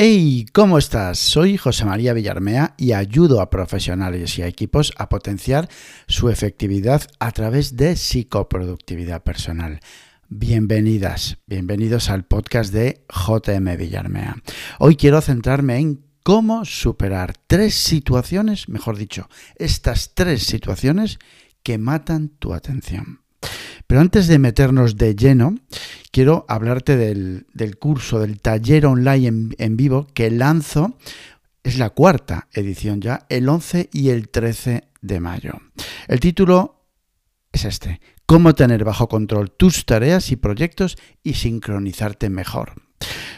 Hey, ¿cómo estás? Soy José María Villarmea y ayudo a profesionales y a equipos a potenciar su efectividad a través de psicoproductividad personal. Bienvenidas, bienvenidos al podcast de JM Villarmea. Hoy quiero centrarme en cómo superar tres situaciones, mejor dicho, estas tres situaciones que matan tu atención. Pero antes de meternos de lleno, quiero hablarte del, curso, del taller online en, vivo que lanzo. Es la cuarta edición ya, el 11 y el 13 de mayo. El título es este, cómo tener bajo control tus tareas y proyectos y sincronizarte mejor.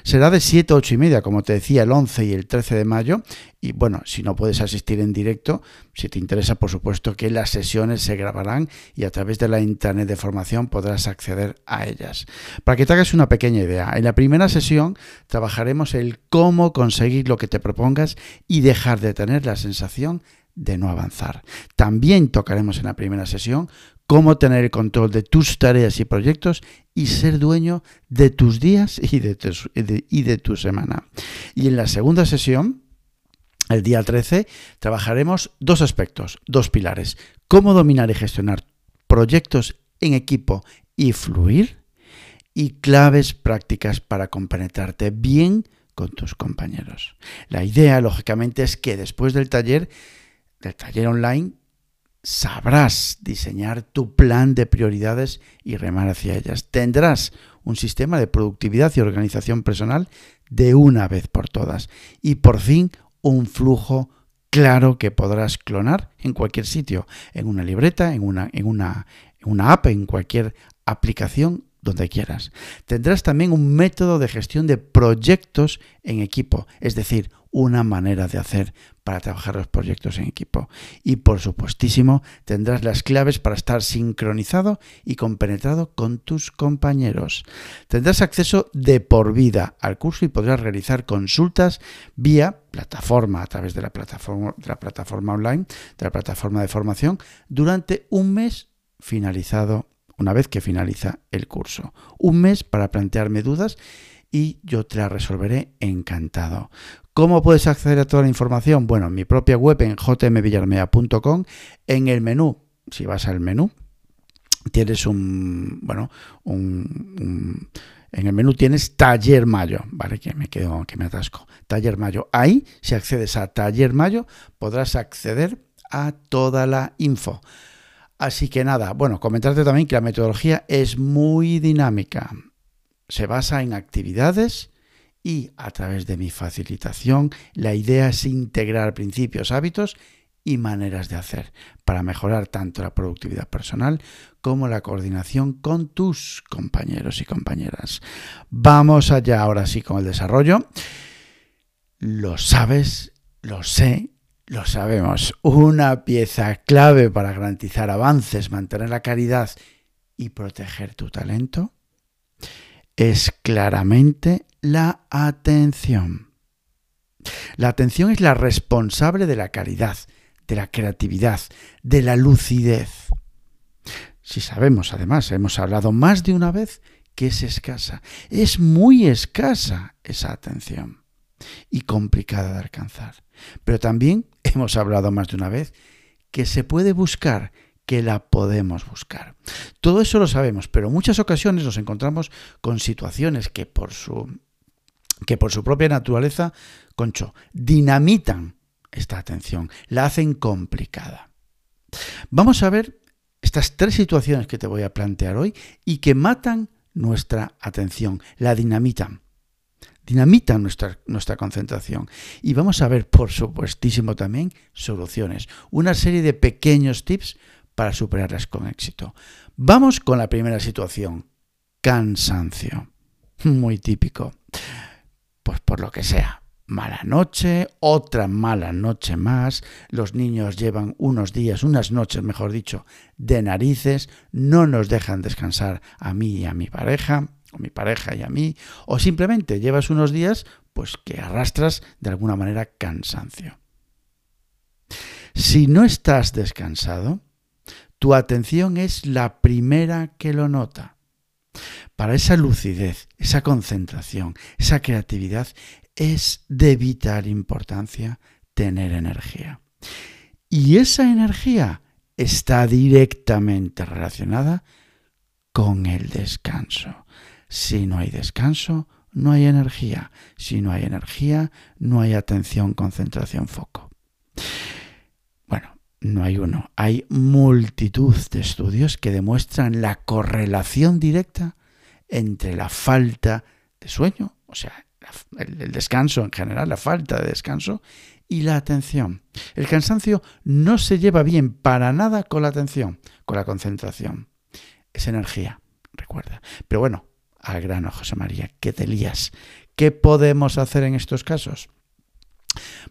Será de 7 a 8 y media, como te decía, el 11 y el 13 de mayo. Y bueno, si no puedes asistir en directo, si te interesa, por supuesto que las sesiones se grabarán y a través de la internet de formación podrás acceder a ellas. Para que te hagas una pequeña idea, en la primera sesión trabajaremos el cómo conseguir lo que te propongas y dejar de tener la sensación no avanzar. También tocaremos en la primera sesión cómo tener el control de tus tareas y proyectos y ser dueño de tus días y de tu, y de tu semana. Y en la segunda sesión, el día 13, trabajaremos dos aspectos, dos pilares. Cómo dominar y gestionar proyectos en equipo y fluir. Y claves prácticas para compenetrarte bien con tus compañeros. La idea, lógicamente, es que después del taller, del taller online, sabrás diseñar tu plan de prioridades y remar hacia ellas. Tendrás un sistema de productividad y organización personal de una vez por todas. Y por fin un flujo claro que podrás clonar en cualquier sitio, en una libreta, en una, en una, en una app, en cualquier aplicación donde quieras. Tendrás también un método de gestión de proyectos en equipo, es decir, una manera de hacer para trabajar los proyectos en equipo. Y por supuestísimo, tendrás las claves para estar sincronizado y compenetrado con tus compañeros. Tendrás acceso de por vida al curso y podrás realizar consultas vía plataforma, a través de la plataforma, de la plataforma online, de la plataforma de formación, durante un mes finalizado una vez que finaliza el curso. Un mes para plantearme dudas y yo te la resolveré encantado. ¿Cómo puedes acceder a toda la información? Bueno, en mi propia web en jmvillarmea.com, en el menú, si vas al menú, tienes un, bueno, un, en el menú tienes Taller Mayo, ¿vale? Que me quedo, que me atasco. Taller Mayo. Ahí, si accedes a Taller Mayo, podrás acceder a toda la info. Así que nada, bueno, comentarte también que la metodología es muy dinámica. Se basa en actividades y a través de mi facilitación la idea es integrar principios, hábitos y maneras de hacer para mejorar tanto la productividad personal como la coordinación con tus compañeros y compañeras. Vamos allá ahora sí con el desarrollo. Lo sabes, lo sé, lo sabemos, una pieza clave para garantizar avances, mantener la caridad y proteger tu talento es claramente la atención. La atención es la responsable de la caridad, de la creatividad, de la lucidez. Si sabemos, además, hemos hablado más de una vez que es escasa, es muy escasa esa atención y complicada de alcanzar. Pero también hemos hablado más de una vez que se puede buscar, que la podemos buscar. Todo eso lo sabemos, pero en muchas ocasiones nos encontramos con situaciones que por su, que por su propia naturaleza, concho, dinamitan esta atención, la hacen complicada. Vamos a ver estas tres situaciones que te voy a plantear hoy y que matan nuestra atención, la dinamitan dinamitan nuestra, nuestra concentración. Y vamos a ver, por supuestísimo, también soluciones. Una serie de pequeños tips para superarlas con éxito. Vamos con la primera situación. Cansancio. Muy típico. Pues por lo que sea. Mala noche, otra mala noche más, los niños llevan unos días, unas noches, mejor dicho, de narices, no nos dejan descansar a mí y a mi pareja, o mi pareja y a mí, o simplemente llevas unos días pues que arrastras de alguna manera cansancio. Si no estás descansado, tu atención es la primera que lo nota. Para esa lucidez, esa concentración, esa creatividad, es de vital importancia tener energía. Y esa energía está directamente relacionada con el descanso. Si no hay descanso, no hay energía. Si no hay energía, no hay atención, concentración, foco. No hay uno. Hay multitud de estudios que demuestran la correlación directa entre la falta de sueño, o sea, el, descanso en general, la falta de descanso, y la atención. El cansancio no se lleva bien para nada con la atención, con la concentración. Es energía, recuerda. Pero bueno, al grano, José María, ¿qué te lías? ¿Qué podemos hacer en estos casos?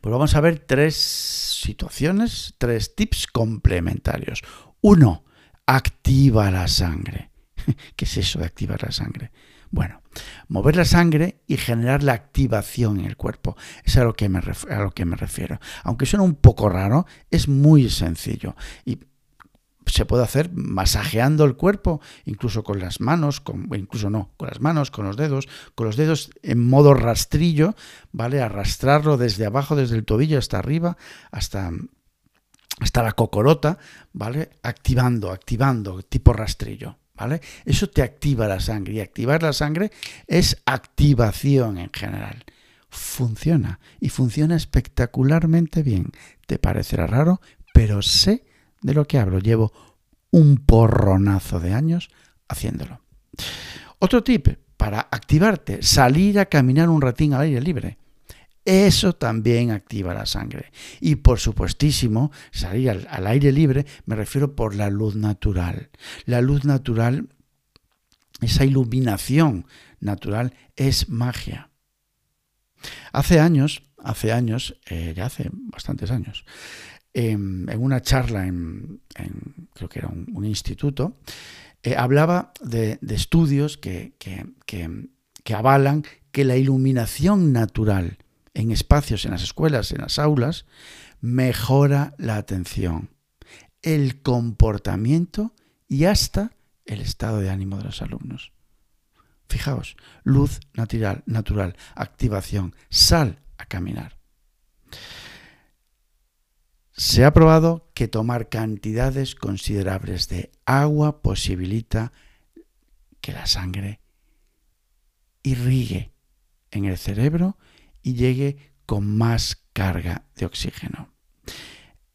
Pues vamos a ver tres situaciones, tres tips complementarios. Uno, activa la sangre. ¿Qué es eso de activar la sangre? Bueno, mover la sangre y generar la activación en el cuerpo. Es a lo que me, refiero. Aunque suena un poco raro, es muy sencillo. Y se puede hacer masajeando el cuerpo, incluso con las manos, con, incluso no, con las manos, con los dedos, con los dedos en modo rastrillo, ¿vale? Arrastrarlo desde abajo, desde el tobillo hasta arriba, hasta, hasta la cocorota, ¿vale? Activando, activando, tipo rastrillo. ¿Vale? Eso te activa la sangre y activar la sangre es activación en general. Funciona y funciona espectacularmente bien. Te parecerá raro, pero sé de lo que hablo. Llevo un porronazo de años haciéndolo. Otro tip para activarte, salir a caminar un ratín al aire libre. Eso también activa la sangre. Y por supuestísimo, salir al, aire libre me refiero por la luz natural. La luz natural, esa iluminación natural, es magia. Hace años, hace años, eh, ya hace bastantes años, en, una charla en, creo que era un, instituto, eh, hablaba de, estudios que, que, avalan que la iluminación natural en espacios, en las escuelas, en las aulas, mejora la atención, el comportamiento y hasta el estado de ánimo de los alumnos. Fijaos, luz natural, natural, activación, sal a caminar. Se ha probado que tomar cantidades considerables de agua posibilita que la sangre irrigue en el cerebro y llegue con más carga de oxígeno.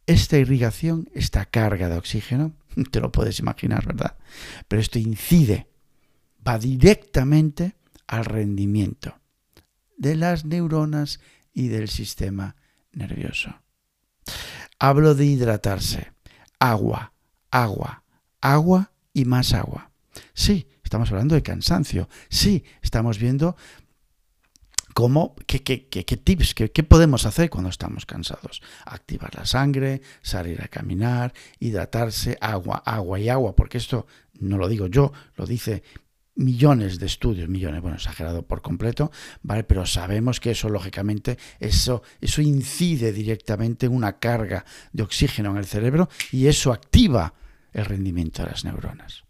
Esta irrigación, esta carga de oxígeno, te lo puedes imaginar, ¿verdad? Pero esto incide, va directamente al rendimiento de las neuronas y del sistema nervioso. Hablo de hidratarse. Agua, agua, agua y más agua. Sí, estamos hablando de cansancio. Sí, estamos viendo cómo, qué, qué, qué, qué tips, qué, podemos hacer cuando estamos cansados. Activar la sangre, salir a caminar, hidratarse, agua, agua y agua, porque esto no lo digo yo, lo dice millones de estudios, millones, bueno, exagerado por completo, ¿vale? Pero sabemos que eso, lógicamente, eso, eso incide directamente en una carga de oxígeno en el cerebro y eso activa el rendimiento de las neuronas.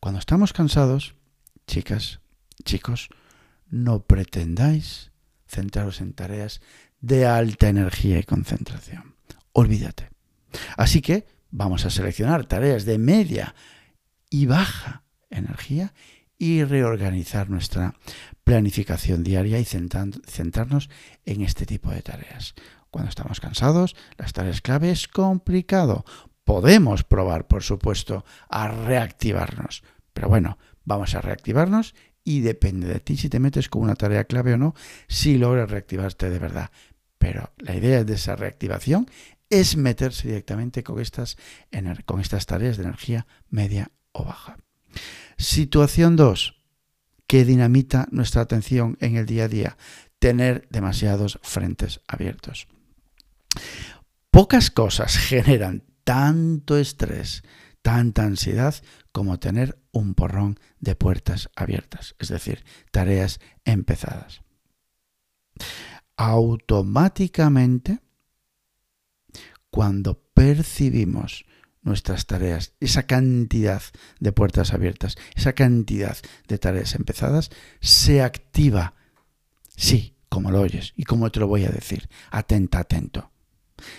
Cuando estamos cansados, chicas, chicos, no pretendáis centraros en tareas de alta energía y concentración. Olvídate. Así que vamos a seleccionar tareas de media y baja energía y reorganizar nuestra planificación diaria y centrarnos en este tipo de tareas. Cuando estamos cansados, las tareas clave es complicado. Podemos probar, por supuesto, a reactivarnos. Pero bueno, vamos a reactivarnos y depende de ti si te metes con una tarea clave o no, si logras reactivarte de verdad. Pero la idea de esa reactivación es meterse directamente con estas, con estas tareas de energía media o baja. Situación 2. que dinamita nuestra atención en el día a día? Tener demasiados frentes abiertos. Pocas cosas generan tanto estrés, tanta ansiedad como tener un porrón de puertas abiertas, es decir, tareas empezadas. Automáticamente, cuando percibimos nuestras tareas, esa cantidad de puertas abiertas, esa cantidad de tareas empezadas, se activa Sí, como lo oyes y como te lo voy a decir. Atenta, atento.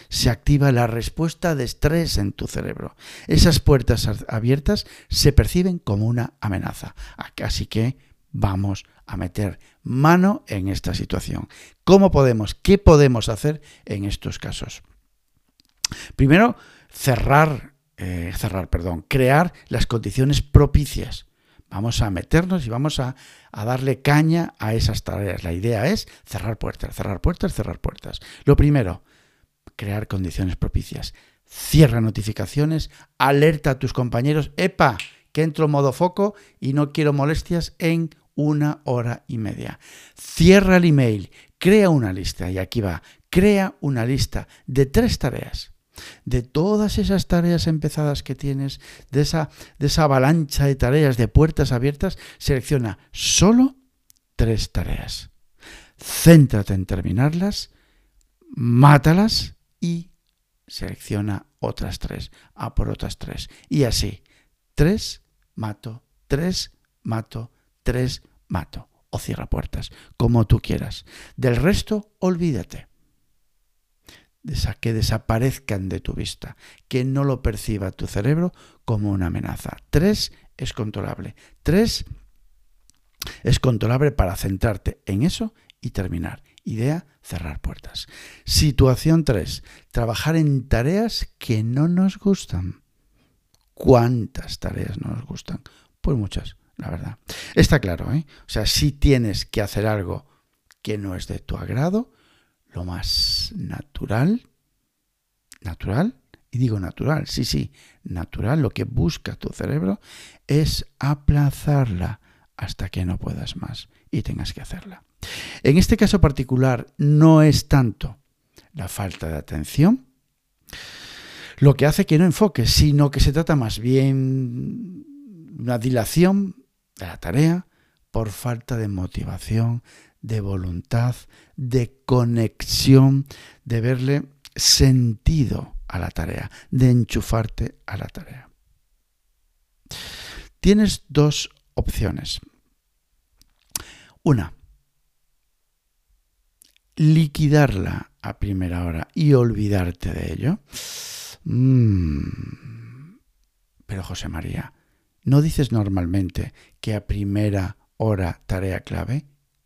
Se activa la respuesta de estrés en tu cerebro. Esas puertas abiertas se perciben como una amenaza. Así que vamos a meter mano en esta situación. ¿Cómo podemos? ¿Qué podemos hacer en estos casos? Primero, cerrar, eh, cerrar, perdón, crear las condiciones propicias. Vamos a meternos y vamos a, a, darle caña a esas tareas. La idea es cerrar puertas, cerrar puertas, cerrar puertas. Lo primero, crear condiciones propicias. Cierra notificaciones, alerta a tus compañeros, epa, que entro en modo foco y no quiero molestias en una hora y media. Cierra el email, crea una lista, y aquí va, crea una lista de tres tareas. De todas esas tareas empezadas que tienes, de esa, de esa avalancha de tareas, de puertas abiertas, selecciona solo tres tareas. Céntrate en terminarlas, mátalas y selecciona otras tres, a por otras tres. Y así, tres, mato, tres, mato, tres, mato o cierra puertas, como tú quieras. Del resto, olvídate. Que desaparezcan de tu vista, que no lo perciba tu cerebro como una amenaza. Tres, es controlable. Tres, es controlable para centrarte en eso y terminar. Idea, cerrar puertas. Situación 3. Trabajar en tareas que no nos gustan. ¿Cuántas tareas no nos gustan? Pues muchas la verdad. Está claro, ¿eh? O sea, si tienes que hacer algo que no es de tu agrado, lo más natural, natural, y digo natural, sí, sí, natural, lo que busca tu cerebro es aplazarla hasta que no puedas más y tengas que hacerla. En este caso particular no es tanto la falta de atención lo que hace que no enfoques, sino que se trata más bien una dilación de la tarea por falta de motivación, de voluntad, de conexión, de verle sentido a la tarea, de enchufarte a la tarea. Tienes dos opciones. Una, liquidarla a primera hora y olvidarte de ello. Mm. Pero José María, ¿No dices normalmente que a primera hora tarea clave?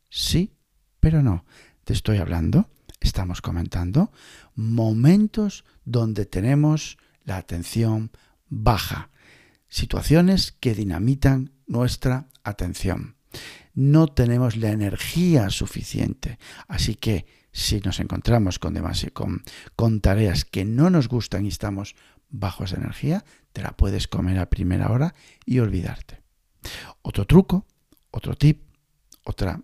Sí, pero no. Te estoy hablando, estamos comentando, momentos donde tenemos la atención baja, situaciones que dinamitan nuestra atención. No tenemos la energía suficiente, así que si nos encontramos con, con, con tareas que no nos gustan y estamos bajos de energía, te la puedes comer a primera hora y olvidarte. Otro truco, otro tip, otra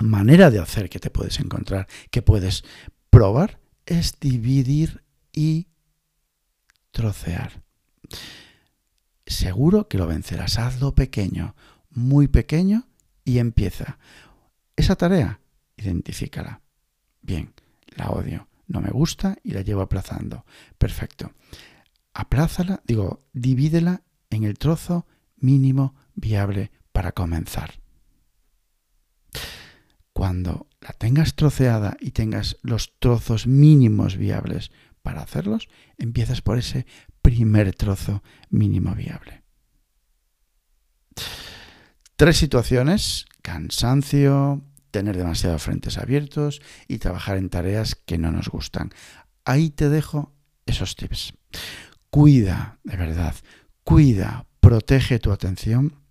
manera de hacer que te puedes encontrar, que puedes probar, es dividir y trocear. Seguro que lo vencerás. Hazlo pequeño, muy pequeño y empieza. Esa tarea, identifícala. Bien, la odio no me gusta y la llevo aplazando. Perfecto. Aplázala, digo, divídela en el trozo mínimo viable para comenzar. Cuando la tengas troceada y tengas los trozos mínimos viables para hacerlos, empiezas por ese primer trozo mínimo viable. Tres situaciones, cansancio, tener demasiados frentes abiertos y trabajar en tareas que no nos gustan. Ahí te dejo esos tips. Cuida, de verdad, cuida, protege tu atención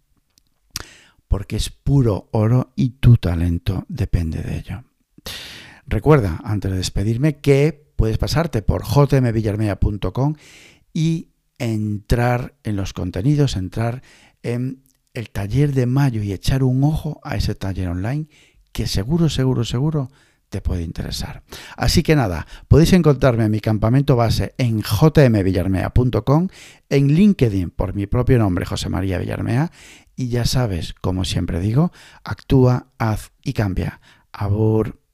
porque es puro oro y tu talento depende de ello. Recuerda, antes de despedirme, que puedes pasarte por jmvillarmea.com y entrar en los contenidos, entrar en el taller de mayo y echar un ojo a ese taller online que seguro, seguro, seguro te puede interesar. Así que nada, podéis encontrarme en mi campamento base en jmvillarmea.com, en LinkedIn por mi propio nombre, José María Villarmea, y ya sabes, como siempre digo, actúa, haz y cambia. Abur.